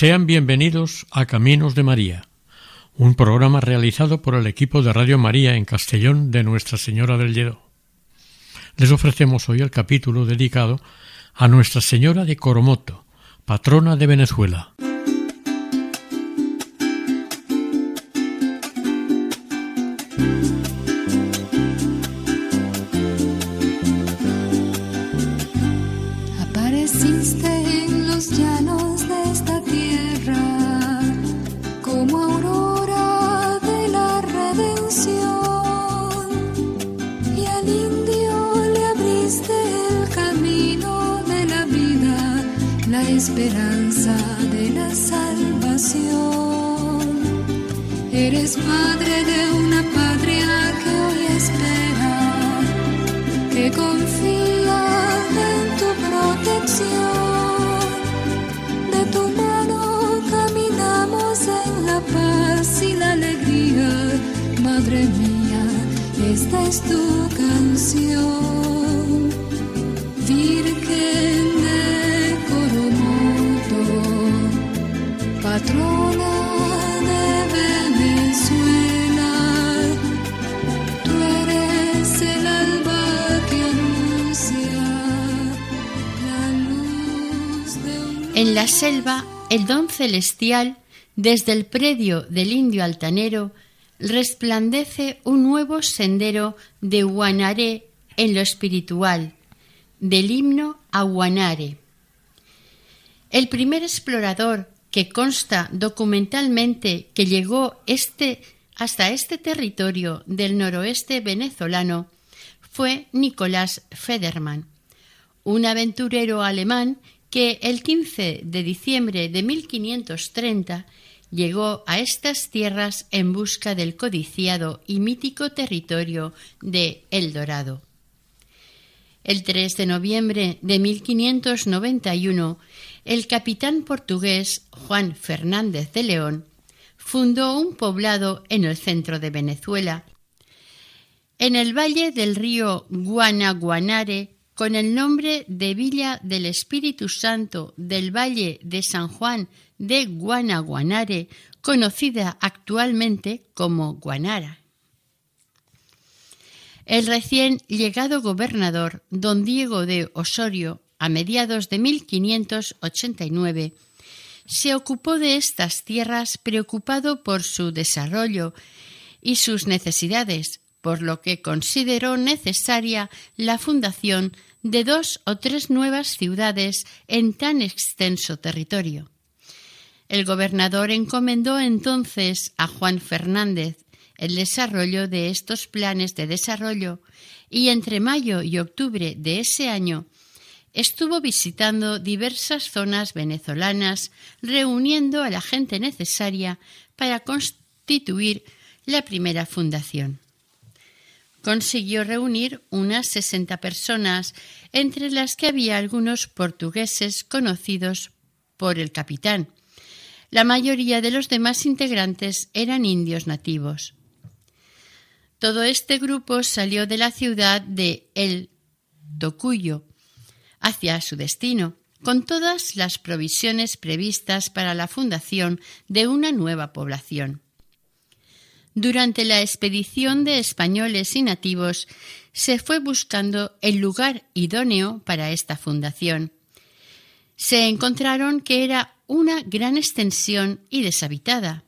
Sean bienvenidos a Caminos de María, un programa realizado por el equipo de Radio María en Castellón de Nuestra Señora del Lledó. Les ofrecemos hoy el capítulo dedicado a Nuestra Señora de Coromoto, patrona de Venezuela. Madre mía, esta es tu canción. Virgen de Coromoto, patrona de Venezuela. Tú eres el alba que anuncia la luz de un En la selva, el don celestial, desde el predio del indio altanero, resplandece un nuevo sendero de Guanaré en lo espiritual, del himno a Guanare. El primer explorador que consta documentalmente que llegó este, hasta este territorio del noroeste venezolano fue Nicolás Federman, un aventurero alemán que el 15 de diciembre de 1530 llegó a estas tierras en busca del codiciado y mítico territorio de El Dorado. El 3 de noviembre de 1591, el capitán portugués Juan Fernández de León fundó un poblado en el centro de Venezuela, en el valle del río Guanaguanare, con el nombre de Villa del Espíritu Santo del Valle de San Juan de Guanaguanare, conocida actualmente como Guanara. El recién llegado gobernador don Diego de Osorio, a mediados de 1589, se ocupó de estas tierras preocupado por su desarrollo y sus necesidades, por lo que consideró necesaria la fundación de dos o tres nuevas ciudades en tan extenso territorio. El gobernador encomendó entonces a Juan Fernández el desarrollo de estos planes de desarrollo y entre mayo y octubre de ese año estuvo visitando diversas zonas venezolanas, reuniendo a la gente necesaria para constituir la primera fundación. Consiguió reunir unas sesenta personas, entre las que había algunos portugueses conocidos por el capitán. La mayoría de los demás integrantes eran indios nativos. Todo este grupo salió de la ciudad de El Tocuyo hacia su destino, con todas las provisiones previstas para la fundación de una nueva población. Durante la expedición de españoles y nativos se fue buscando el lugar idóneo para esta fundación. Se encontraron que era una gran extensión y deshabitada.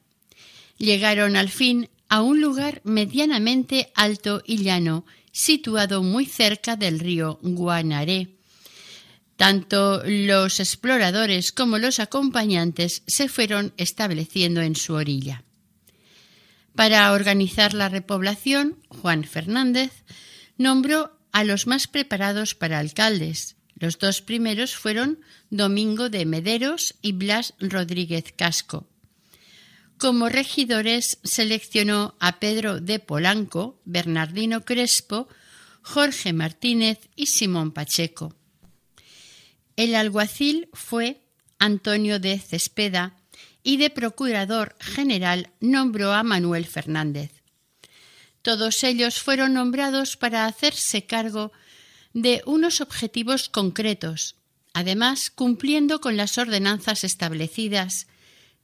Llegaron al fin a un lugar medianamente alto y llano, situado muy cerca del río Guanaré. Tanto los exploradores como los acompañantes se fueron estableciendo en su orilla. Para organizar la repoblación, Juan Fernández nombró a los más preparados para alcaldes. Los dos primeros fueron Domingo de Mederos y Blas Rodríguez Casco. Como regidores seleccionó a Pedro de Polanco, Bernardino Crespo, Jorge Martínez y Simón Pacheco. El alguacil fue Antonio de Cespeda y de procurador general nombró a Manuel Fernández. Todos ellos fueron nombrados para hacerse cargo de unos objetivos concretos. Además, cumpliendo con las ordenanzas establecidas,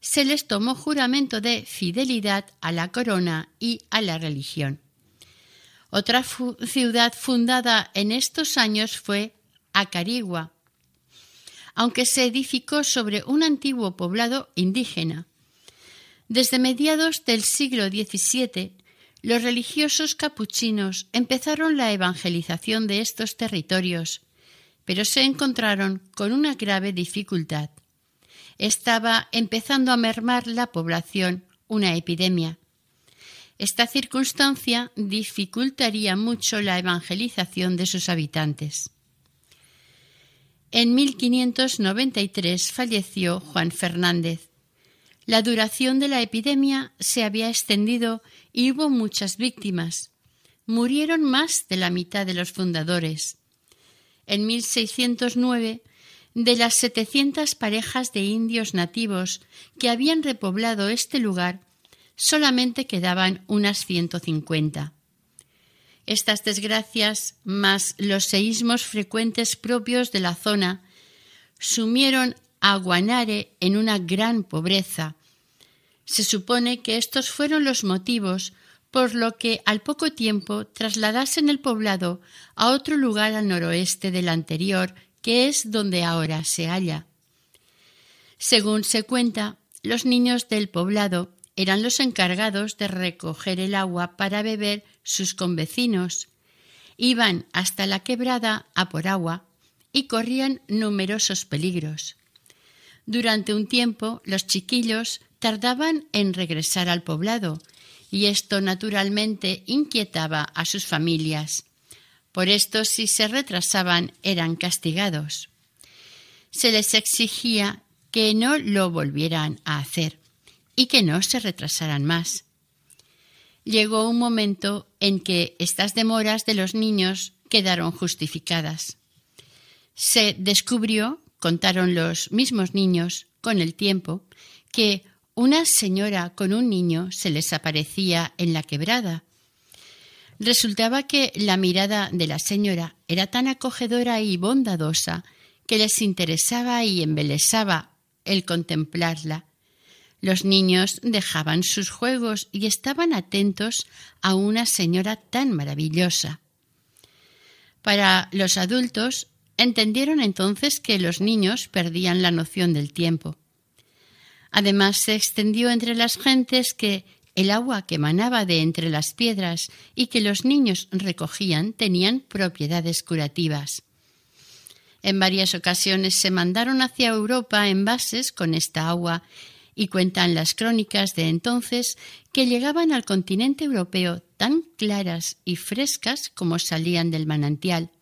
se les tomó juramento de fidelidad a la corona y a la religión. Otra ciudad fundada en estos años fue Acarigua, aunque se edificó sobre un antiguo poblado indígena. Desde mediados del siglo XVII, los religiosos capuchinos empezaron la evangelización de estos territorios, pero se encontraron con una grave dificultad. Estaba empezando a mermar la población una epidemia. Esta circunstancia dificultaría mucho la evangelización de sus habitantes. En 1593 falleció Juan Fernández. La duración de la epidemia se había extendido y hubo muchas víctimas. Murieron más de la mitad de los fundadores. En 1609, de las 700 parejas de indios nativos que habían repoblado este lugar, solamente quedaban unas 150. Estas desgracias, más los seísmos frecuentes propios de la zona, sumieron a Guanare en una gran pobreza. Se supone que estos fueron los motivos por lo que al poco tiempo trasladasen el poblado a otro lugar al noroeste del anterior, que es donde ahora se halla. Según se cuenta, los niños del poblado eran los encargados de recoger el agua para beber sus convecinos. Iban hasta la quebrada a por agua y corrían numerosos peligros. Durante un tiempo los chiquillos tardaban en regresar al poblado y esto naturalmente inquietaba a sus familias. Por esto, si se retrasaban, eran castigados. Se les exigía que no lo volvieran a hacer y que no se retrasaran más. Llegó un momento en que estas demoras de los niños quedaron justificadas. Se descubrió, contaron los mismos niños con el tiempo, que una señora con un niño se les aparecía en la quebrada. Resultaba que la mirada de la señora era tan acogedora y bondadosa que les interesaba y embelesaba el contemplarla los niños dejaban sus juegos y estaban atentos a una señora tan maravillosa. Para los adultos, entendieron entonces que los niños perdían la noción del tiempo. Además, se extendió entre las gentes que el agua que emanaba de entre las piedras y que los niños recogían tenían propiedades curativas. En varias ocasiones se mandaron hacia Europa envases con esta agua y cuentan las crónicas de entonces que llegaban al continente europeo tan claras y frescas como salían del manantial,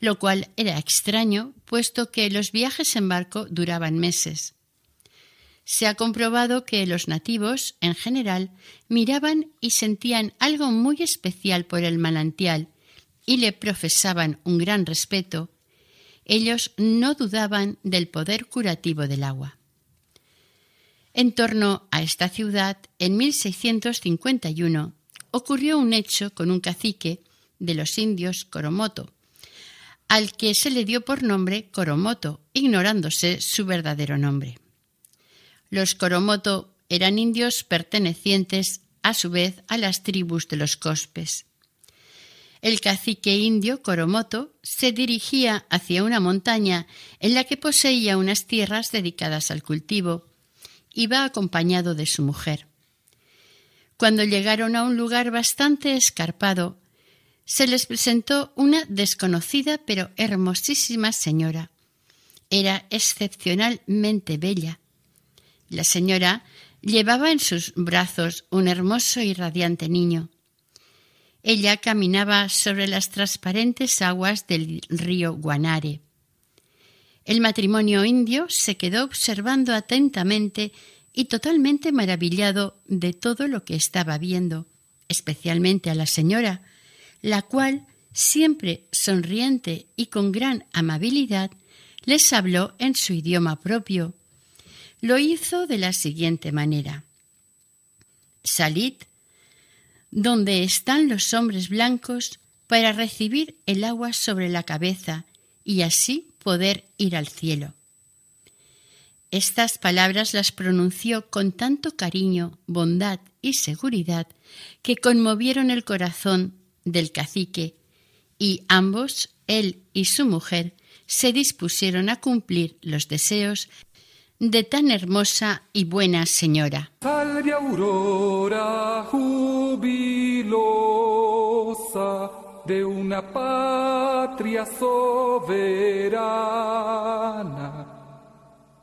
lo cual era extraño, puesto que los viajes en barco duraban meses. Se ha comprobado que los nativos, en general, miraban y sentían algo muy especial por el manantial y le profesaban un gran respeto. Ellos no dudaban del poder curativo del agua. En torno a esta ciudad, en 1651, ocurrió un hecho con un cacique de los indios Coromoto, al que se le dio por nombre Coromoto, ignorándose su verdadero nombre. Los Coromoto eran indios pertenecientes a su vez a las tribus de los Cospes. El cacique indio Coromoto se dirigía hacia una montaña en la que poseía unas tierras dedicadas al cultivo iba acompañado de su mujer. Cuando llegaron a un lugar bastante escarpado, se les presentó una desconocida pero hermosísima señora. Era excepcionalmente bella. La señora llevaba en sus brazos un hermoso y radiante niño. ella caminaba sobre las transparentes aguas del río Guanare. El matrimonio indio se quedó observando atentamente y totalmente maravillado de todo lo que estaba viendo, especialmente a la señora, la cual, siempre sonriente y con gran amabilidad, les habló en su idioma propio. Lo hizo de la siguiente manera. Salid donde están los hombres blancos para recibir el agua sobre la cabeza y así poder ir al cielo. Estas palabras las pronunció con tanto cariño, bondad y seguridad que conmovieron el corazón del cacique y ambos, él y su mujer, se dispusieron a cumplir los deseos de tan hermosa y buena señora. Salve aurora jubilosa de una patria soberana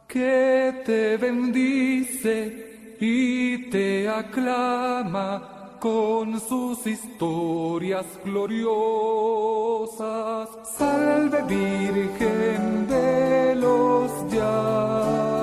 que te bendice y te aclama con sus historias gloriosas. Salve Virgen de los llanos,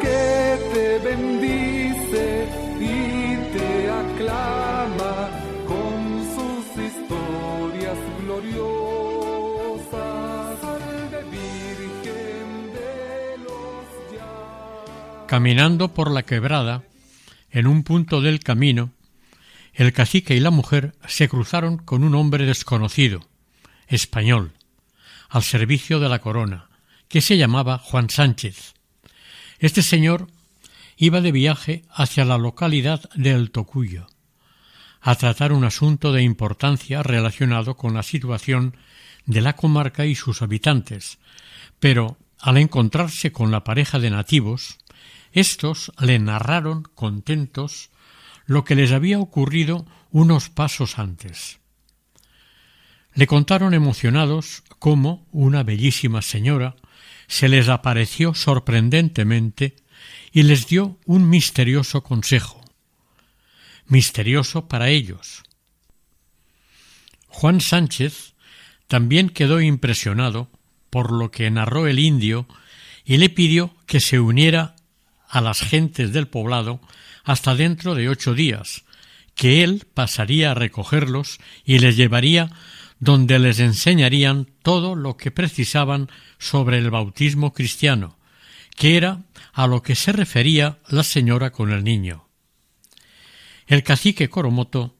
que te bendice y te aclama con sus historias gloriosas. Salve Virgen de los. Caminando por la quebrada, en un punto del camino, el cacique y la mujer se cruzaron con un hombre desconocido, español, al servicio de la corona, que se llamaba Juan Sánchez. Este señor iba de viaje hacia la localidad de El Tocuyo, a tratar un asunto de importancia relacionado con la situación de la comarca y sus habitantes, pero al encontrarse con la pareja de nativos, estos le narraron contentos lo que les había ocurrido unos pasos antes. Le contaron emocionados una bellísima señora se les apareció sorprendentemente y les dio un misterioso consejo. Misterioso para ellos. Juan Sánchez también quedó impresionado por lo que narró el indio y le pidió que se uniera a las gentes del poblado hasta dentro de ocho días, que él pasaría a recogerlos y les llevaría donde les enseñarían todo lo que precisaban sobre el bautismo cristiano, que era a lo que se refería la señora con el niño. El cacique Coromoto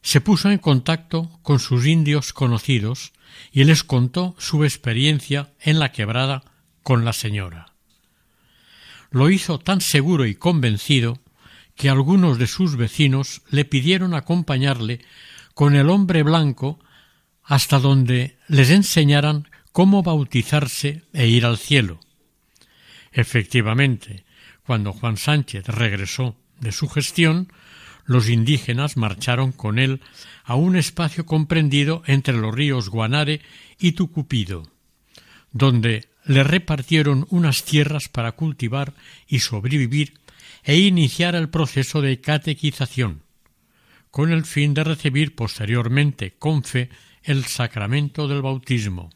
se puso en contacto con sus indios conocidos y les contó su experiencia en la quebrada con la señora. Lo hizo tan seguro y convencido que algunos de sus vecinos le pidieron acompañarle con el hombre blanco hasta donde les enseñaran cómo bautizarse e ir al cielo. Efectivamente, cuando Juan Sánchez regresó de su gestión, los indígenas marcharon con él a un espacio comprendido entre los ríos Guanare y Tucupido, donde le repartieron unas tierras para cultivar y sobrevivir e iniciar el proceso de catequización, con el fin de recibir posteriormente con fe el sacramento del bautismo.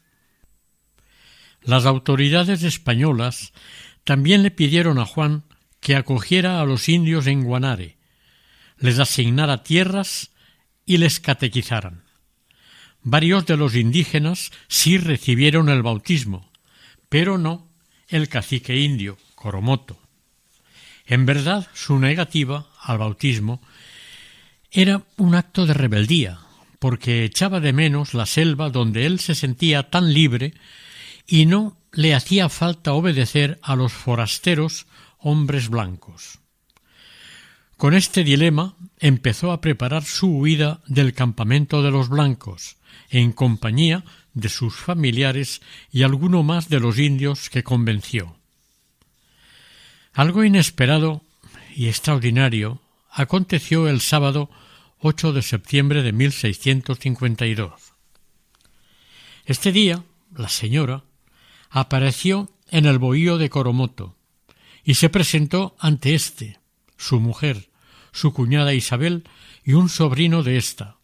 Las autoridades españolas también le pidieron a Juan que acogiera a los indios en Guanare, les asignara tierras y les catequizaran. Varios de los indígenas sí recibieron el bautismo, pero no el cacique indio, Coromoto. En verdad, su negativa al bautismo era un acto de rebeldía, porque echaba de menos la selva donde él se sentía tan libre y no le hacía falta obedecer a los forasteros hombres blancos. Con este dilema empezó a preparar su huida del campamento de los blancos, en compañía de sus familiares y alguno más de los indios que convenció. Algo inesperado y extraordinario aconteció el sábado 8 de septiembre de 1652. Este día, la señora apareció en el bohío de Coromoto y se presentó ante éste, su mujer, su cuñada Isabel y un sobrino de ésta.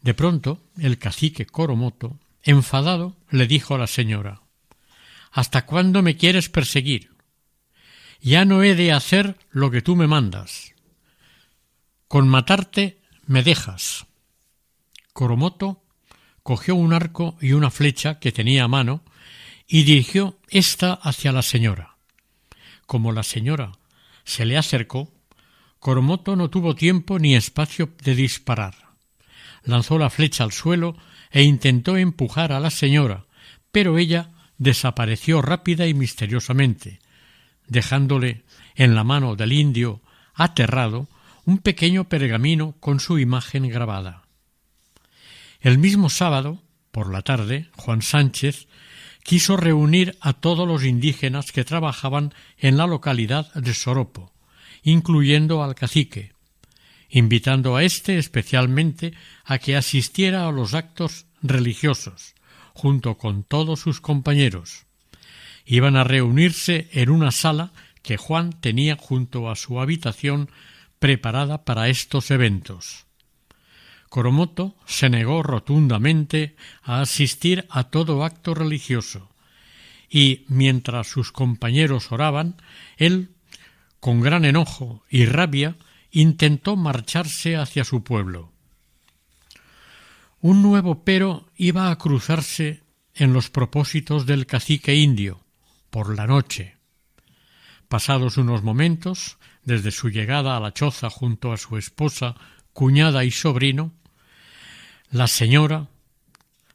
De pronto, el cacique Coromoto, enfadado, le dijo a la señora ¿Hasta cuándo me quieres perseguir? Ya no he de hacer lo que tú me mandas. Con matarte me dejas. Coromoto cogió un arco y una flecha que tenía a mano y dirigió ésta hacia la señora. Como la señora se le acercó, Coromoto no tuvo tiempo ni espacio de disparar. Lanzó la flecha al suelo e intentó empujar a la señora, pero ella desapareció rápida y misteriosamente, dejándole en la mano del indio, aterrado, un pequeño pergamino con su imagen grabada. El mismo sábado, por la tarde, Juan Sánchez quiso reunir a todos los indígenas que trabajaban en la localidad de Soropo, incluyendo al cacique, invitando a éste especialmente a que asistiera a los actos religiosos, junto con todos sus compañeros. Iban a reunirse en una sala que Juan tenía junto a su habitación preparada para estos eventos. Coromoto se negó rotundamente a asistir a todo acto religioso, y mientras sus compañeros oraban, él, con gran enojo y rabia, intentó marcharse hacia su pueblo. Un nuevo pero iba a cruzarse en los propósitos del cacique indio, por la noche. Pasados unos momentos, desde su llegada a la choza junto a su esposa, cuñada y sobrino, la señora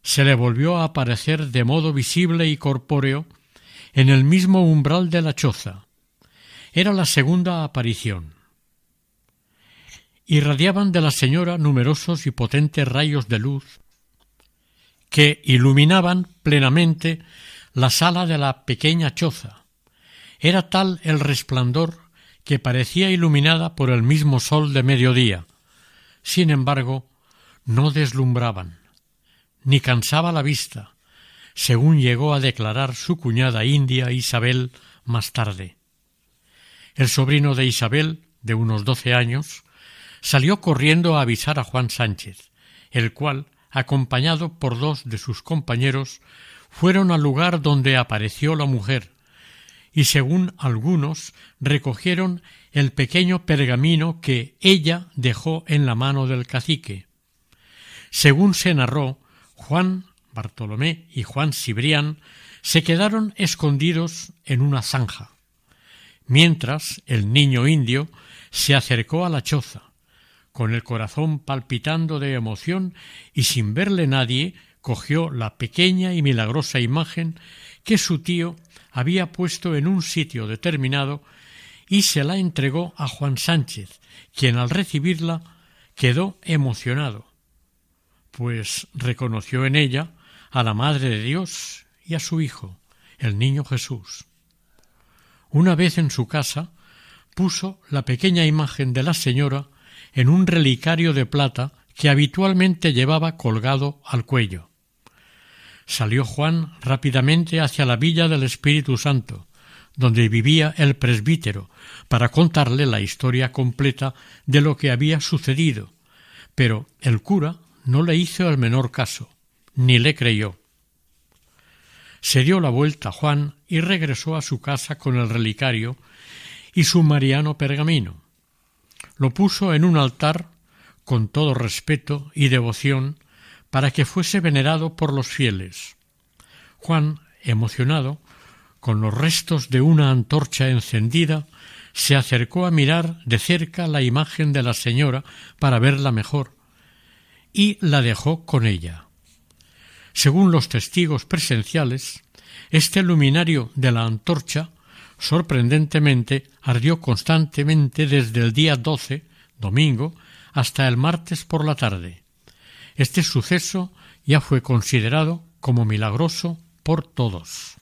se le volvió a aparecer de modo visible y corpóreo en el mismo umbral de la choza. Era la segunda aparición. Irradiaban de la señora numerosos y potentes rayos de luz que iluminaban plenamente la sala de la pequeña choza. Era tal el resplandor que parecía iluminada por el mismo sol de mediodía. Sin embargo, no deslumbraban, ni cansaba la vista, según llegó a declarar su cuñada india Isabel más tarde. El sobrino de Isabel, de unos doce años, salió corriendo a avisar a Juan Sánchez, el cual, acompañado por dos de sus compañeros, fueron al lugar donde apareció la mujer, y según algunos recogieron el pequeño pergamino que ella dejó en la mano del cacique. Según se narró, Juan Bartolomé y Juan Cibrián se quedaron escondidos en una zanja, mientras el niño indio se acercó a la choza, con el corazón palpitando de emoción y sin verle nadie, cogió la pequeña y milagrosa imagen que su tío había puesto en un sitio determinado y se la entregó a Juan Sánchez, quien al recibirla quedó emocionado pues reconoció en ella a la Madre de Dios y a su Hijo, el niño Jesús. Una vez en su casa, puso la pequeña imagen de la señora en un relicario de plata que habitualmente llevaba colgado al cuello. Salió Juan rápidamente hacia la villa del Espíritu Santo, donde vivía el presbítero, para contarle la historia completa de lo que había sucedido, Pero el cura no le hizo el menor caso, ni le creyó. Se dio la vuelta Juan y regresó a su casa con el relicario y su mariano pergamino. Lo puso en un altar con todo respeto y devoción para que fuese venerado por los fieles. Juan, emocionado, con los restos de una antorcha encendida, se acercó a mirar de cerca la imagen de la señora para verla mejor, y la dejó con ella. Según los testigos presenciales, este luminario de la antorcha sorprendentemente ardió constantemente desde el día 12, domingo, hasta el martes por la tarde. Este suceso ya fue considerado como milagroso por todos.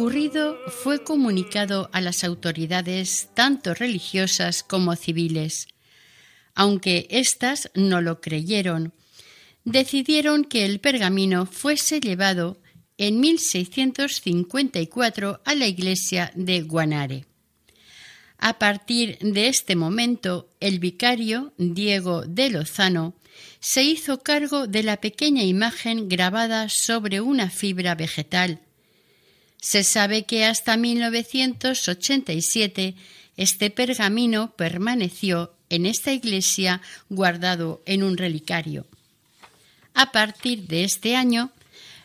Ocurrido fue comunicado a las autoridades tanto religiosas como civiles. Aunque éstas no lo creyeron, decidieron que el pergamino fuese llevado en 1654 a la iglesia de Guanare. A partir de este momento, el vicario Diego de Lozano se hizo cargo de la pequeña imagen grabada sobre una fibra vegetal. Se sabe que hasta 1987 este pergamino permaneció en esta iglesia guardado en un relicario. A partir de este año,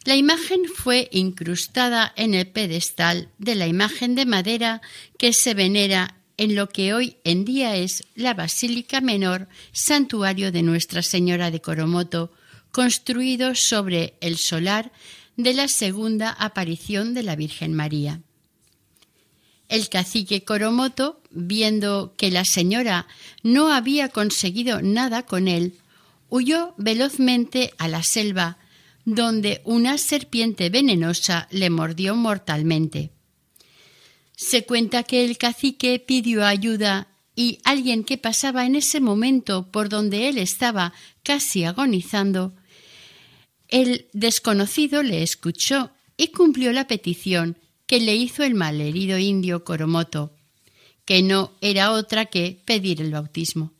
la imagen fue incrustada en el pedestal de la imagen de madera que se venera en lo que hoy en día es la Basílica Menor, santuario de Nuestra Señora de Coromoto, construido sobre el solar de la segunda aparición de la Virgen María. El cacique Coromoto, viendo que la señora no había conseguido nada con él, huyó velozmente a la selva, donde una serpiente venenosa le mordió mortalmente. Se cuenta que el cacique pidió ayuda y alguien que pasaba en ese momento por donde él estaba casi agonizando, el desconocido le escuchó y cumplió la petición que le hizo el malherido indio Coromoto, que no era otra que pedir el bautismo.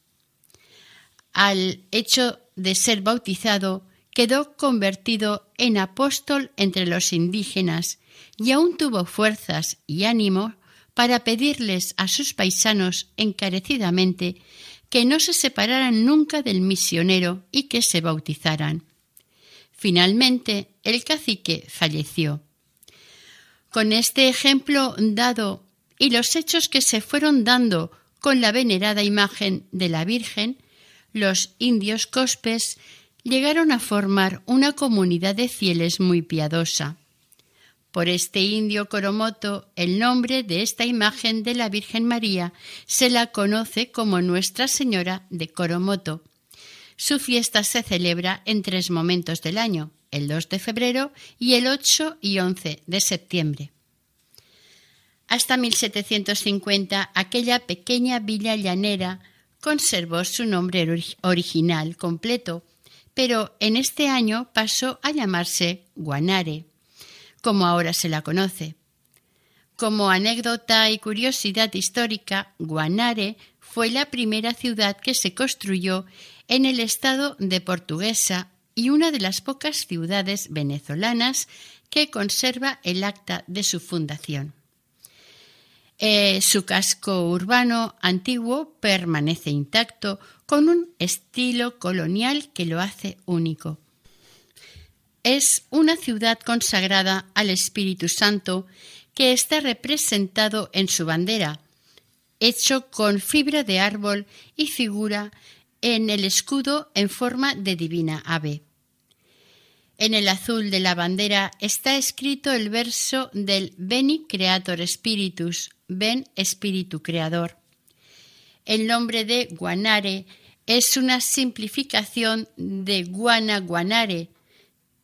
Al hecho de ser bautizado, quedó convertido en apóstol entre los indígenas y aún tuvo fuerzas y ánimo para pedirles a sus paisanos encarecidamente que no se separaran nunca del misionero y que se bautizaran. Finalmente, el cacique falleció. Con este ejemplo dado y los hechos que se fueron dando con la venerada imagen de la Virgen, los indios cospes llegaron a formar una comunidad de fieles muy piadosa. Por este indio Coromoto, el nombre de esta imagen de la Virgen María se la conoce como Nuestra Señora de Coromoto. Su fiesta se celebra en tres momentos del año, el 2 de febrero y el 8 y 11 de septiembre. Hasta 1750 aquella pequeña villa llanera conservó su nombre original completo, pero en este año pasó a llamarse Guanare, como ahora se la conoce. Como anécdota y curiosidad histórica, Guanare fue la primera ciudad que se construyó en el estado de Portuguesa y una de las pocas ciudades venezolanas que conserva el acta de su fundación. Eh, su casco urbano antiguo permanece intacto con un estilo colonial que lo hace único. Es una ciudad consagrada al Espíritu Santo que está representado en su bandera, hecho con fibra de árbol y figura en el escudo en forma de divina ave. En el azul de la bandera está escrito el verso del Beni Creator Spiritus, ven Espíritu Creador. El nombre de Guanare es una simplificación de Guana Guanare.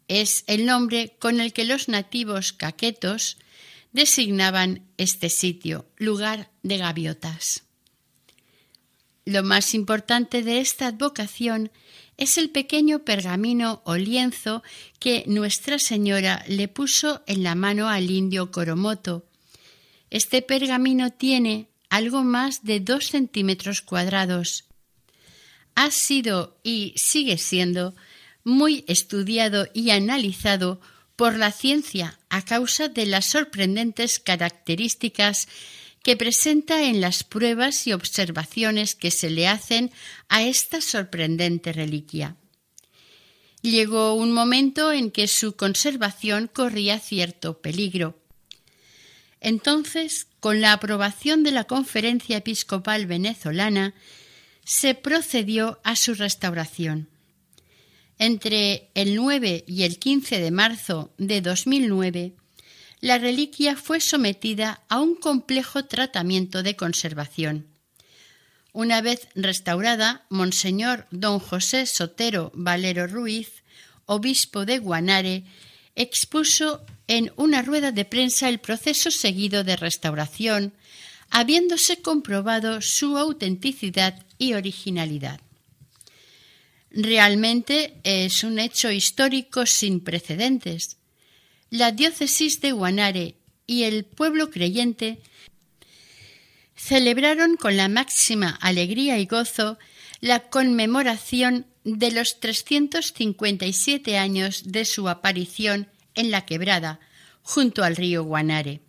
Es el nombre con el que los nativos caquetos designaban este sitio, lugar de gaviotas. Lo más importante de esta advocación es el pequeño pergamino o lienzo que Nuestra Señora le puso en la mano al indio Coromoto. Este pergamino tiene algo más de dos centímetros cuadrados. Ha sido y sigue siendo muy estudiado y analizado por la ciencia a causa de las sorprendentes características que presenta en las pruebas y observaciones que se le hacen a esta sorprendente reliquia. Llegó un momento en que su conservación corría cierto peligro. Entonces, con la aprobación de la Conferencia Episcopal Venezolana, se procedió a su restauración. Entre el 9 y el 15 de marzo de 2009, la reliquia fue sometida a un complejo tratamiento de conservación. Una vez restaurada, Monseñor don José Sotero Valero Ruiz, obispo de Guanare, expuso en una rueda de prensa el proceso seguido de restauración, habiéndose comprobado su autenticidad y originalidad. Realmente es un hecho histórico sin precedentes. La diócesis de Guanare y el pueblo creyente celebraron con la máxima alegría y gozo la conmemoración de los 357 años de su aparición en la quebrada, junto al río Guanare.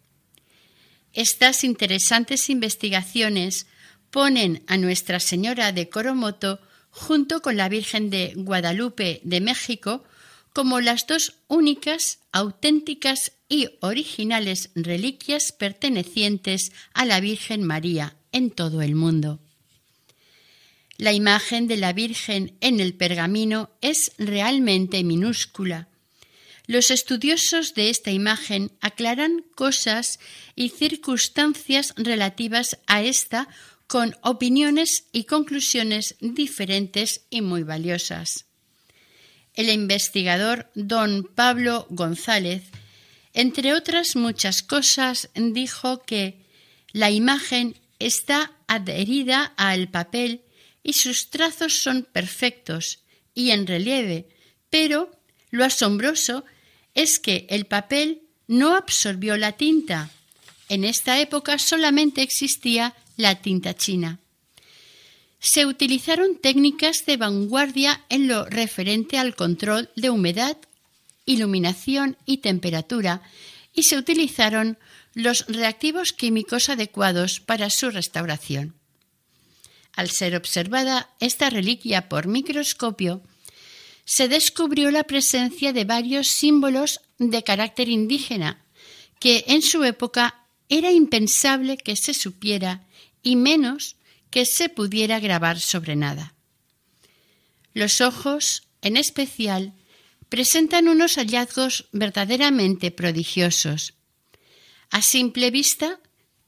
Estas interesantes investigaciones ponen a Nuestra Señora de Coromoto junto con la Virgen de Guadalupe de México como las dos únicas, auténticas y originales reliquias pertenecientes a la Virgen María en todo el mundo. La imagen de la Virgen en el pergamino es realmente minúscula. Los estudiosos de esta imagen aclaran cosas y circunstancias relativas a esta con opiniones y conclusiones diferentes y muy valiosas. El investigador don Pablo González, entre otras muchas cosas, dijo que la imagen está adherida al papel y sus trazos son perfectos y en relieve, pero lo asombroso es que el papel no absorbió la tinta. En esta época solamente existía la tinta china. Se utilizaron técnicas de vanguardia en lo referente al control de humedad, iluminación y temperatura y se utilizaron los reactivos químicos adecuados para su restauración. Al ser observada esta reliquia por microscopio, se descubrió la presencia de varios símbolos de carácter indígena que en su época era impensable que se supiera y menos que se pudiera grabar sobre nada. Los ojos, en especial, presentan unos hallazgos verdaderamente prodigiosos. A simple vista,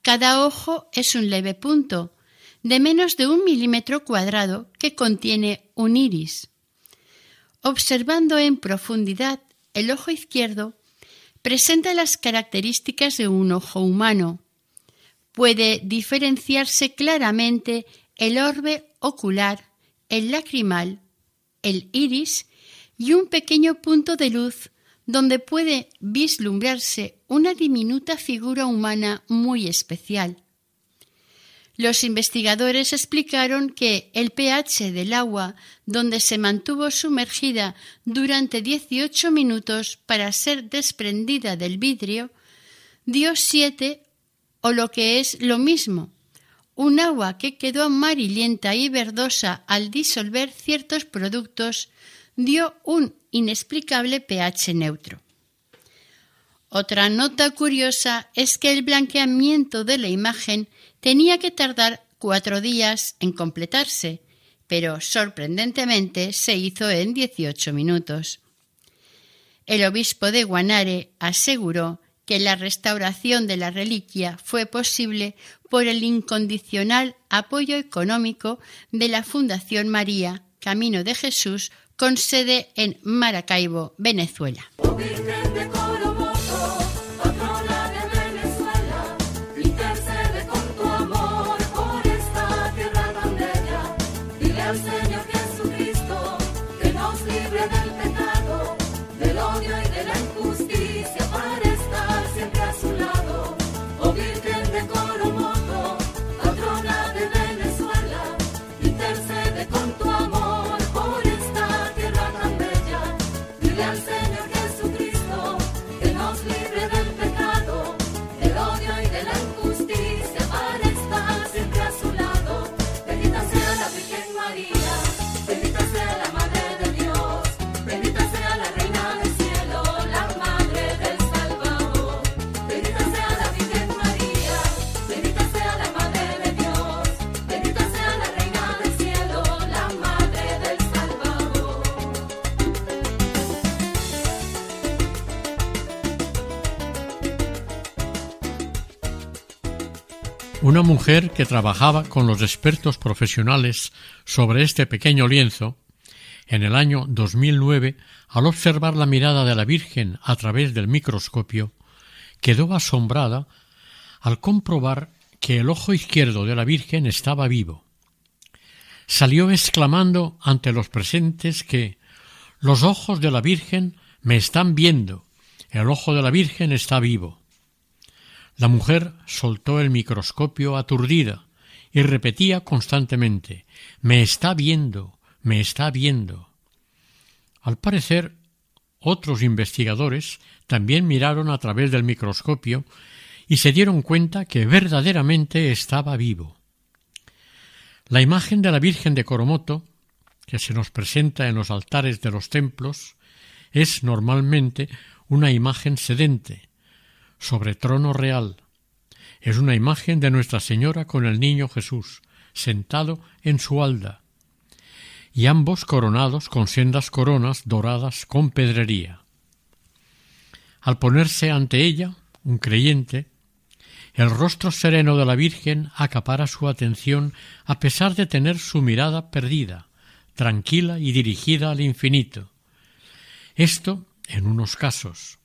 cada ojo es un leve punto, de menos de un milímetro cuadrado, que contiene un iris. Observando en profundidad el ojo izquierdo, presenta las características de un ojo humano, puede diferenciarse claramente el orbe ocular, el lacrimal, el iris y un pequeño punto de luz donde puede vislumbrarse una diminuta figura humana muy especial. Los investigadores explicaron que el pH del agua donde se mantuvo sumergida durante 18 minutos para ser desprendida del vidrio dio 7 o lo que es lo mismo, un agua que quedó amarillenta y verdosa al disolver ciertos productos dio un inexplicable pH neutro. Otra nota curiosa es que el blanqueamiento de la imagen tenía que tardar cuatro días en completarse, pero sorprendentemente se hizo en 18 minutos. El obispo de Guanare aseguró que la restauración de la reliquia fue posible por el incondicional apoyo económico de la Fundación María Camino de Jesús con sede en Maracaibo, Venezuela. Mujer que trabajaba con los expertos profesionales sobre este pequeño lienzo, en el año 2009, al observar la mirada de la Virgen a través del microscopio, quedó asombrada al comprobar que el ojo izquierdo de la Virgen estaba vivo. Salió exclamando ante los presentes que los ojos de la Virgen me están viendo, el ojo de la Virgen está vivo. La mujer soltó el microscopio aturdida y repetía constantemente Me está viendo, me está viendo. Al parecer, otros investigadores también miraron a través del microscopio y se dieron cuenta que verdaderamente estaba vivo. La imagen de la Virgen de Coromoto, que se nos presenta en los altares de los templos, es normalmente una imagen sedente, sobre trono real. Es una imagen de Nuestra Señora con el niño Jesús, sentado en su alda, y ambos coronados con sendas coronas doradas con pedrería. Al ponerse ante ella, un creyente, el rostro sereno de la Virgen acapara su atención a pesar de tener su mirada perdida, tranquila y dirigida al infinito. Esto en unos casos.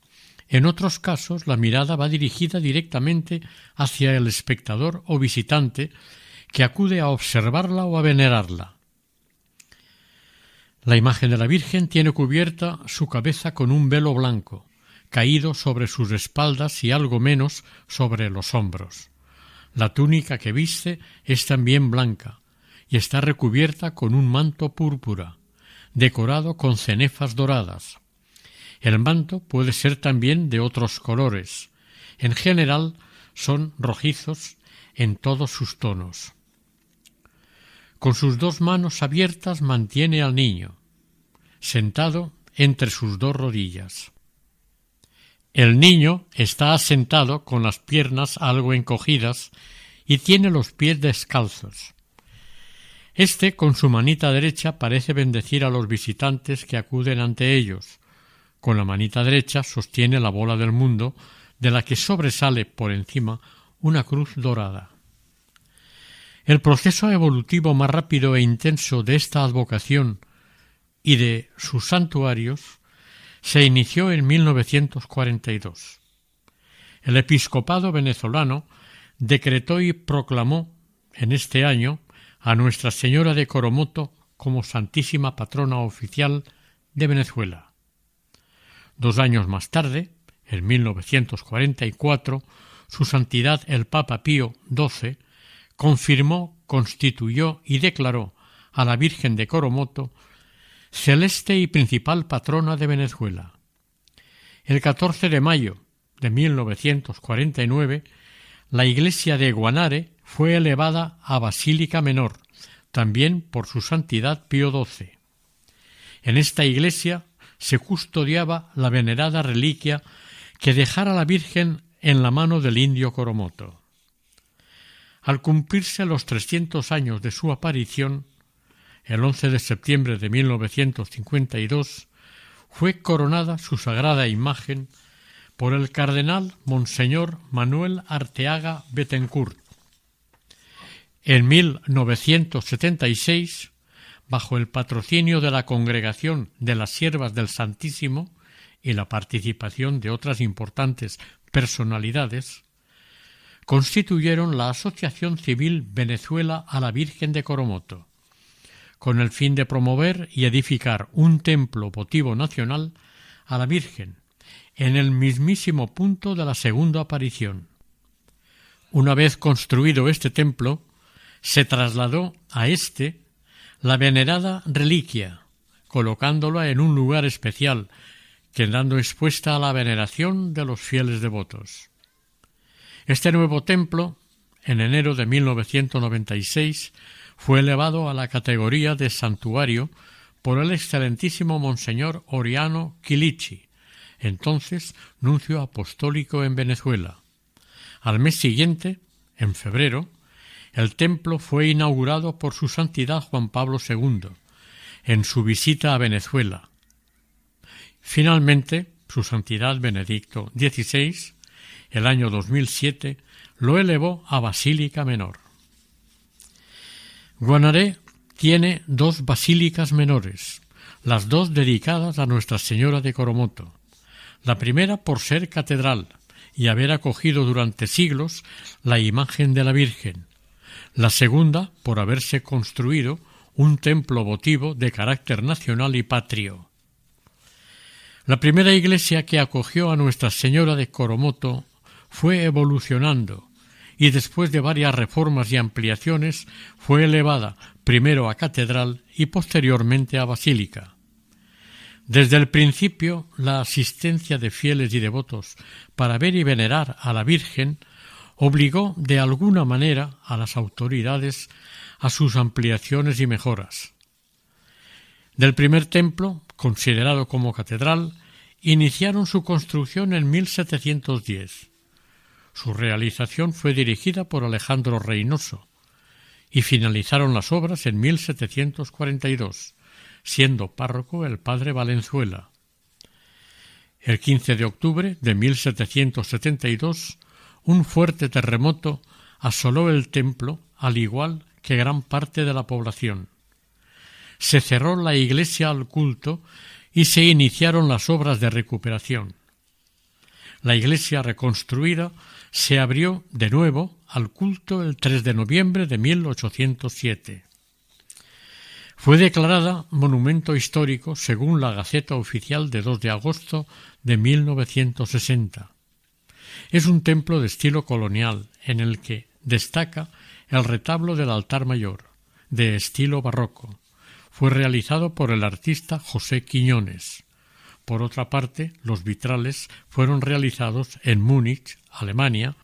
En otros casos la mirada va dirigida directamente hacia el espectador o visitante que acude a observarla o a venerarla. La imagen de la Virgen tiene cubierta su cabeza con un velo blanco, caído sobre sus espaldas y algo menos sobre los hombros. La túnica que viste es también blanca y está recubierta con un manto púrpura, decorado con cenefas doradas. El manto puede ser también de otros colores. En general son rojizos en todos sus tonos. Con sus dos manos abiertas mantiene al niño, sentado entre sus dos rodillas. El niño está asentado con las piernas algo encogidas y tiene los pies descalzos. Este, con su manita derecha, parece bendecir a los visitantes que acuden ante ellos. Con la manita derecha sostiene la bola del mundo, de la que sobresale por encima una cruz dorada. El proceso evolutivo más rápido e intenso de esta advocación y de sus santuarios se inició en 1942. El episcopado venezolano decretó y proclamó en este año a Nuestra Señora de Coromoto como Santísima Patrona Oficial de Venezuela. Dos años más tarde, en 1944, su Santidad el Papa Pío XII confirmó, constituyó y declaró a la Virgen de Coromoto celeste y principal patrona de Venezuela. El 14 de mayo de 1949, la iglesia de Guanare fue elevada a Basílica Menor, también por su santidad Pío XII. En esta iglesia se custodiaba la venerada reliquia que dejara la Virgen en la mano del indio Coromoto. Al cumplirse los trescientos años de su aparición, el 11 de septiembre de 1952, fue coronada su sagrada imagen por el cardenal Monseñor Manuel Arteaga Betancourt. En 1976, bajo el patrocinio de la Congregación de las Siervas del Santísimo y la participación de otras importantes personalidades, constituyeron la Asociación Civil Venezuela a la Virgen de Coromoto, con el fin de promover y edificar un templo votivo nacional a la Virgen, en el mismísimo punto de la segunda aparición. Una vez construido este templo, se trasladó a éste la venerada reliquia, colocándola en un lugar especial, quedando expuesta a la veneración de los fieles devotos. Este nuevo templo, en enero de 1996, fue elevado a la categoría de santuario por el excelentísimo Monseñor Oriano Quilichi, entonces nuncio apostólico en Venezuela. Al mes siguiente, en febrero, el templo fue inaugurado por su santidad Juan Pablo II en su visita a Venezuela. Finalmente, su santidad Benedicto XVI, el año 2007, lo elevó a Basílica Menor. Guanaré tiene dos basílicas menores, las dos dedicadas a Nuestra Señora de Coromoto. La primera por ser catedral y haber acogido durante siglos la imagen de la Virgen, la segunda por haberse construido un templo votivo de carácter nacional y patrio. La primera iglesia que acogió a Nuestra Señora de Coromoto fue evolucionando y después de varias reformas y ampliaciones fue elevada primero a catedral y posteriormente a basílica. Desde el principio, la asistencia de fieles y devotos para ver y venerar a la Virgen obligó de alguna manera a las autoridades a sus ampliaciones y mejoras. Del primer templo, considerado como catedral, iniciaron su construcción en 1710. Su realización fue dirigida por Alejandro Reynoso y finalizaron las obras en 1742, siendo párroco el padre Valenzuela. El 15 de octubre de 1772 un fuerte terremoto asoló el templo, al igual que gran parte de la población. Se cerró la iglesia al culto y se iniciaron las obras de recuperación. La iglesia reconstruida se abrió de nuevo al culto el 3 de noviembre de 1807. Fue declarada monumento histórico según la Gaceta Oficial de 2 de agosto de 1960. Es un templo de estilo colonial en el que destaca el retablo del altar mayor, de estilo barroco. Fue realizado por el artista José Quiñones. Por otra parte, los vitrales fueron realizados en Múnich, Alemania,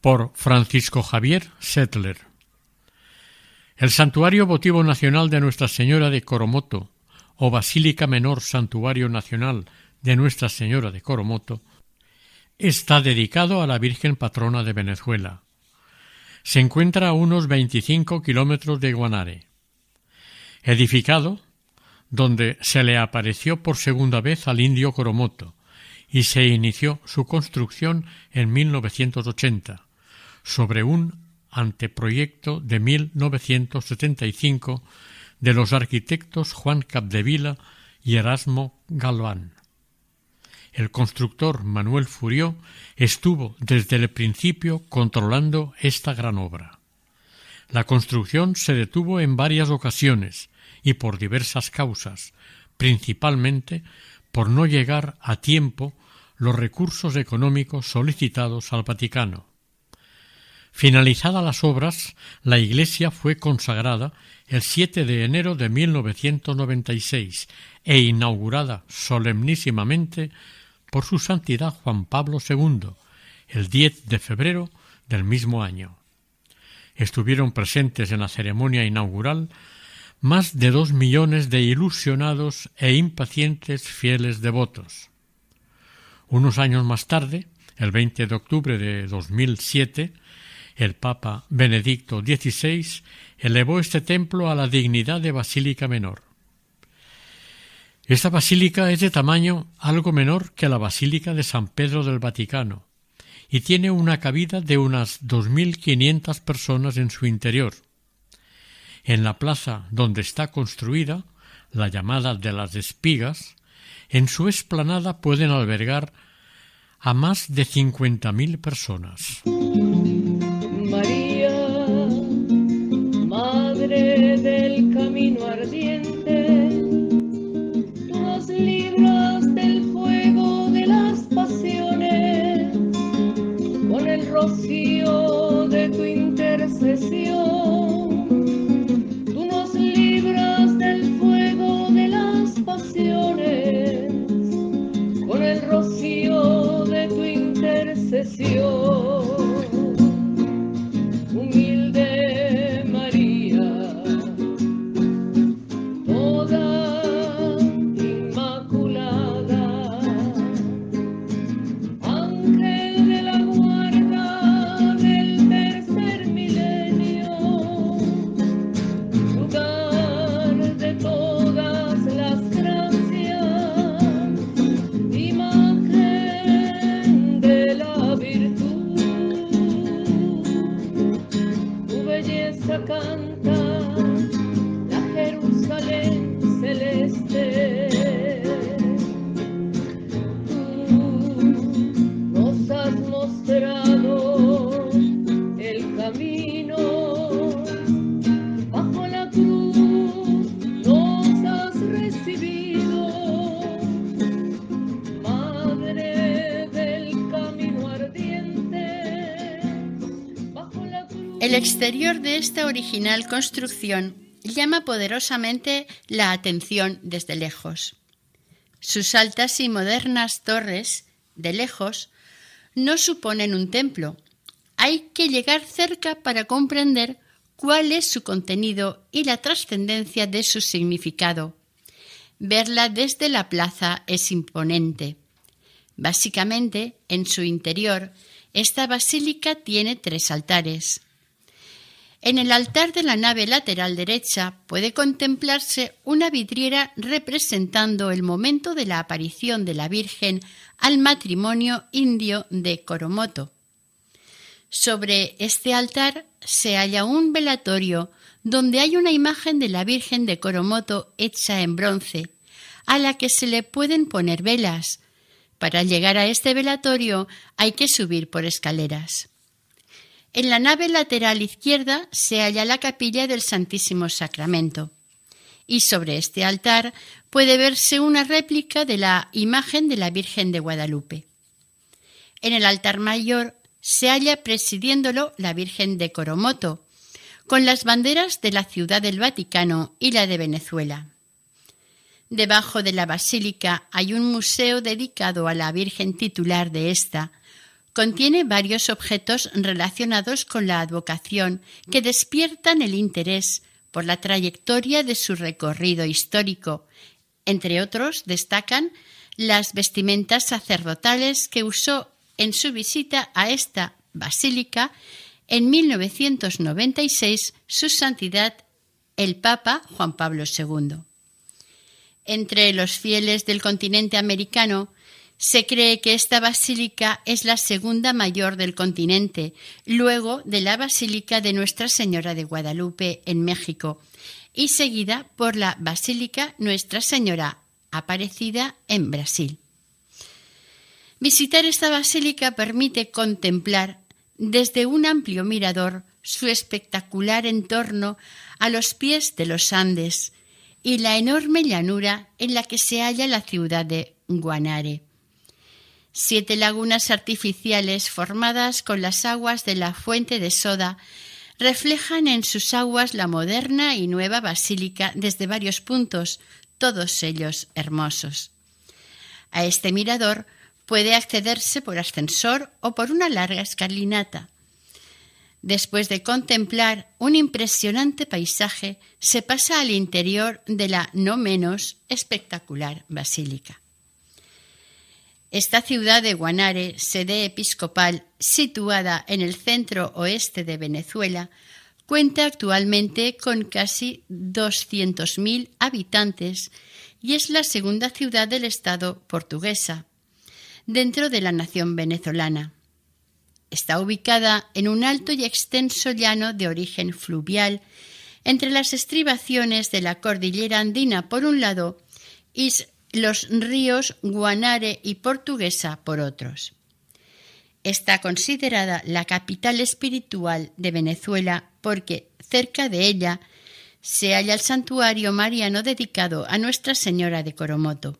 por Francisco Javier Settler. El Santuario Votivo Nacional de Nuestra Señora de Coromoto, o Basílica Menor Santuario Nacional de Nuestra Señora de Coromoto, está dedicado a la Virgen Patrona de Venezuela. Se encuentra a unos 25 kilómetros de Guanare. Edificado donde se le apareció por segunda vez al indio Coromoto y se inició su construcción en 1980 sobre un anteproyecto de 1975 de los arquitectos Juan Capdevila y Erasmo Galván. El constructor Manuel Furió estuvo desde el principio controlando esta gran obra. La construcción se detuvo en varias ocasiones y por diversas causas, principalmente por no llegar a tiempo los recursos económicos solicitados al Vaticano. Finalizadas las obras, la iglesia fue consagrada el 7 de enero de 1996 e inaugurada solemnísimamente por su santidad Juan Pablo II el 10 de febrero del mismo año. Estuvieron presentes en la ceremonia inaugural más de dos millones de ilusionados e impacientes fieles devotos. Unos años más tarde, el 20 de octubre de 2007, el Papa Benedicto XVI elevó este templo a la dignidad de basílica menor. Esta basílica es de tamaño algo menor que la Basílica de San Pedro del Vaticano y tiene una cabida de unas 2.500 personas en su interior. En la plaza donde está construida, la llamada de las espigas, en su explanada pueden albergar a más de 50.000 personas. Rocío de tu intercesión. Tú nos libras del fuego de las pasiones, con el rocío de tu intercesión. Exterior de esta original construcción llama poderosamente la atención desde lejos. Sus altas y modernas torres, de lejos, no suponen un templo. Hay que llegar cerca para comprender cuál es su contenido y la trascendencia de su significado. Verla desde la plaza es imponente. Básicamente, en su interior, esta basílica tiene tres altares. En el altar de la nave lateral derecha puede contemplarse una vidriera representando el momento de la aparición de la Virgen al matrimonio indio de Coromoto. Sobre este altar se halla un velatorio donde hay una imagen de la Virgen de Coromoto hecha en bronce, a la que se le pueden poner velas. Para llegar a este velatorio hay que subir por escaleras. En la nave lateral izquierda se halla la capilla del Santísimo Sacramento y sobre este altar puede verse una réplica de la imagen de la Virgen de Guadalupe. En el altar mayor se halla presidiéndolo la Virgen de Coromoto, con las banderas de la Ciudad del Vaticano y la de Venezuela. Debajo de la basílica hay un museo dedicado a la Virgen titular de esta. Contiene varios objetos relacionados con la advocación que despiertan el interés por la trayectoria de su recorrido histórico. Entre otros destacan las vestimentas sacerdotales que usó en su visita a esta basílica en 1996 su santidad el Papa Juan Pablo II. Entre los fieles del continente americano se cree que esta basílica es la segunda mayor del continente, luego de la Basílica de Nuestra Señora de Guadalupe en México y seguida por la Basílica Nuestra Señora Aparecida en Brasil. Visitar esta basílica permite contemplar desde un amplio mirador su espectacular entorno a los pies de los Andes y la enorme llanura en la que se halla la ciudad de Guanare. Siete lagunas artificiales formadas con las aguas de la fuente de soda reflejan en sus aguas la moderna y nueva basílica desde varios puntos, todos ellos hermosos. A este mirador puede accederse por ascensor o por una larga escalinata. Después de contemplar un impresionante paisaje, se pasa al interior de la no menos espectacular basílica. Esta ciudad de Guanare, sede episcopal situada en el centro oeste de Venezuela, cuenta actualmente con casi 200.000 habitantes y es la segunda ciudad del estado portuguesa, dentro de la nación venezolana. Está ubicada en un alto y extenso llano de origen fluvial entre las estribaciones de la cordillera andina por un lado y los ríos Guanare y Portuguesa por otros. Está considerada la capital espiritual de Venezuela porque cerca de ella se halla el santuario mariano dedicado a Nuestra Señora de Coromoto.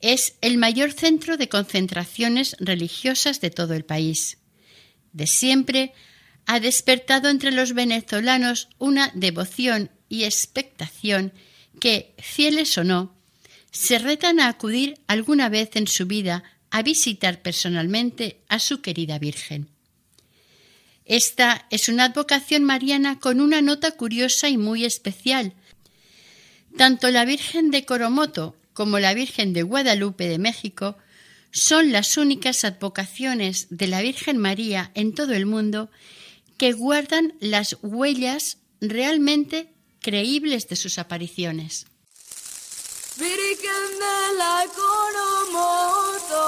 Es el mayor centro de concentraciones religiosas de todo el país. De siempre ha despertado entre los venezolanos una devoción y expectación que, fieles o no, se retan a acudir alguna vez en su vida a visitar personalmente a su querida Virgen. Esta es una advocación mariana con una nota curiosa y muy especial. Tanto la Virgen de Coromoto como la Virgen de Guadalupe de México son las únicas advocaciones de la Virgen María en todo el mundo que guardan las huellas realmente creíbles de sus apariciones. Virgen de la Coromoto,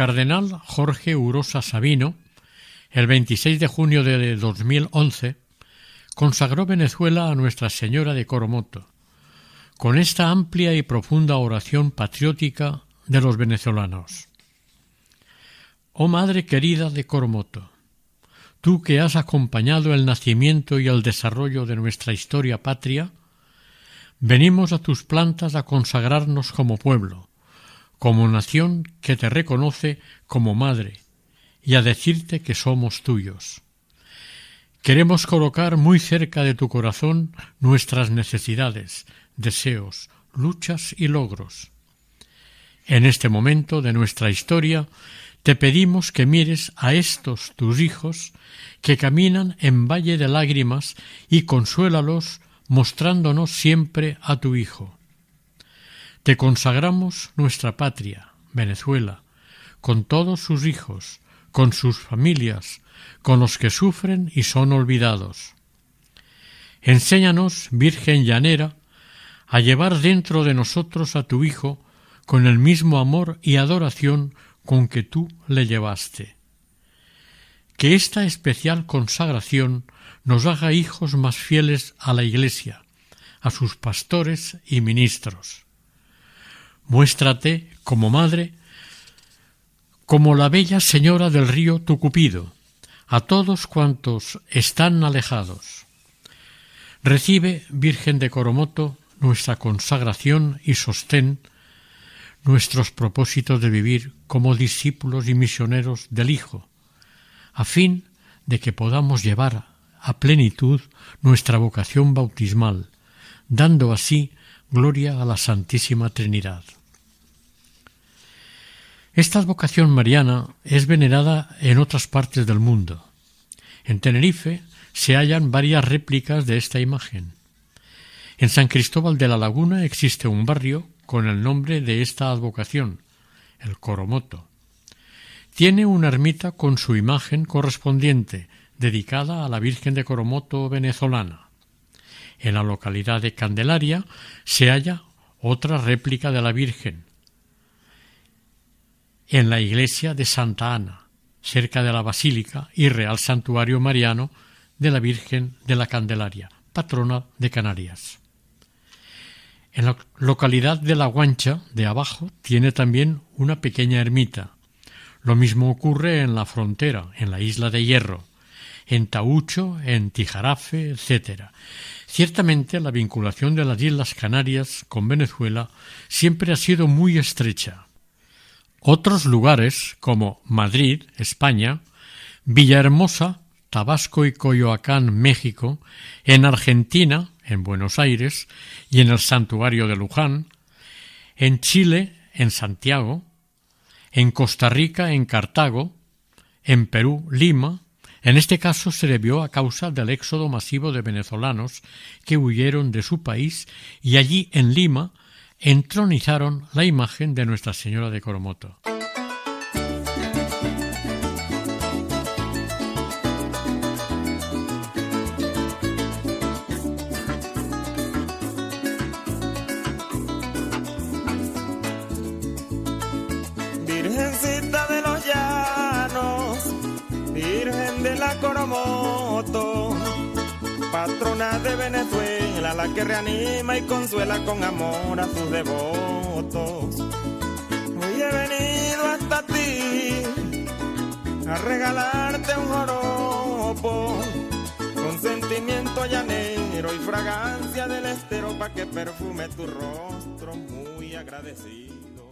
cardenal Jorge Urosa Sabino, el 26 de junio de 2011, consagró Venezuela a Nuestra Señora de Coromoto, con esta amplia y profunda oración patriótica de los venezolanos. Oh Madre querida de Coromoto, tú que has acompañado el nacimiento y el desarrollo de nuestra historia patria, venimos a tus plantas a consagrarnos como pueblo, como nación que te reconoce como madre y a decirte que somos tuyos. Queremos colocar muy cerca de tu corazón nuestras necesidades, deseos, luchas y logros. En este momento de nuestra historia te pedimos que mires a estos tus hijos que caminan en valle de lágrimas y consuélalos mostrándonos siempre a tu Hijo. Te consagramos nuestra patria, Venezuela, con todos sus hijos, con sus familias, con los que sufren y son olvidados. Enséñanos, Virgen llanera, a llevar dentro de nosotros a tu Hijo con el mismo amor y adoración con que tú le llevaste. Que esta especial consagración nos haga hijos más fieles a la Iglesia, a sus pastores y ministros. Muéstrate como madre, como la bella señora del río Tucupido, a todos cuantos están alejados. Recibe, Virgen de Coromoto, nuestra consagración y sostén nuestros propósitos de vivir como discípulos y misioneros del Hijo, a fin de que podamos llevar a plenitud nuestra vocación bautismal, dando así Gloria a la Santísima Trinidad. Esta advocación mariana es venerada en otras partes del mundo. En Tenerife se hallan varias réplicas de esta imagen. En San Cristóbal de la Laguna existe un barrio con el nombre de esta advocación, el Coromoto. Tiene una ermita con su imagen correspondiente, dedicada a la Virgen de Coromoto venezolana. En la localidad de Candelaria se halla otra réplica de la Virgen, en la iglesia de Santa Ana, cerca de la Basílica y Real Santuario Mariano de la Virgen de la Candelaria, patrona de Canarias. En la localidad de La Guancha, de abajo, tiene también una pequeña ermita. Lo mismo ocurre en la frontera, en la isla de Hierro, en Taucho, en Tijarafe, etc. Ciertamente la vinculación de las Islas Canarias con Venezuela siempre ha sido muy estrecha. Otros lugares, como Madrid, España, Villahermosa, Tabasco y Coyoacán, México, en Argentina, en Buenos Aires y en el santuario de Luján, en Chile, en Santiago, en Costa Rica, en Cartago, en Perú, Lima, en este caso se debió a causa del éxodo masivo de venezolanos que huyeron de su país y allí en Lima entronizaron la imagen de Nuestra Señora de Coromoto. Virgencita de los llanos, Virgen de la Coromoto, patrona de Venezuela, la que reanima y consuela con amor a sus devotos. Hoy he venido hasta ti a regalarte un joropo con sentimiento llanero y fragancia del estero para que perfume tu rostro muy agradecido.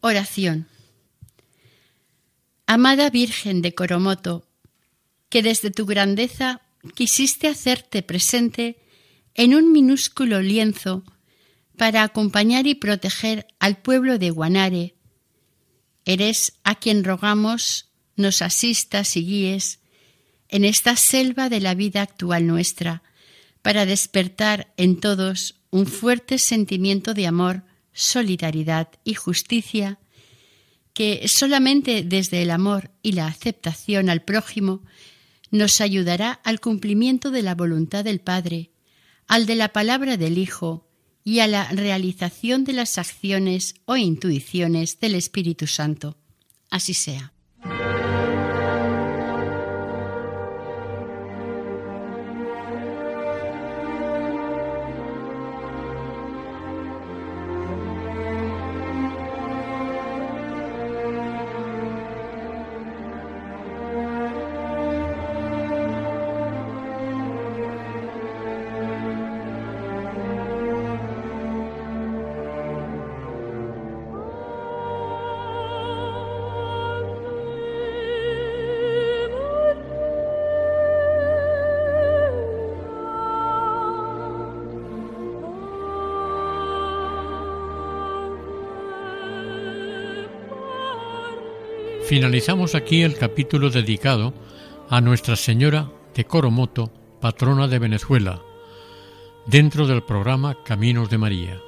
Oración. Amada Virgen de Coromoto, que desde tu grandeza quisiste hacerte presente en un minúsculo lienzo para acompañar y proteger al pueblo de Guanare, eres a quien rogamos nos asistas y guíes en esta selva de la vida actual nuestra, para despertar en todos un fuerte sentimiento de amor, solidaridad y justicia, que solamente desde el amor y la aceptación al prójimo nos ayudará al cumplimiento de la voluntad del Padre, al de la palabra del Hijo y a la realización de las acciones o intuiciones del Espíritu Santo. Así sea. Finalizamos aquí el capítulo dedicado a Nuestra Señora de Coromoto, patrona de Venezuela, dentro del programa Caminos de María.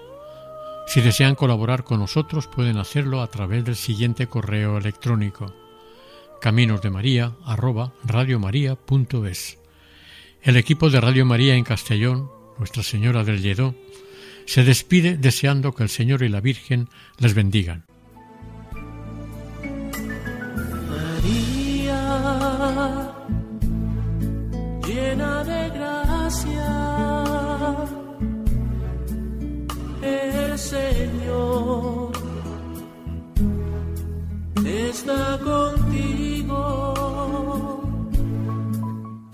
Si desean colaborar con nosotros pueden hacerlo a través del siguiente correo electrónico caminosdemaria@radiomaria.es. El equipo de Radio María en Castellón, Nuestra Señora del Lledó, se despide deseando que el Señor y la Virgen les bendigan.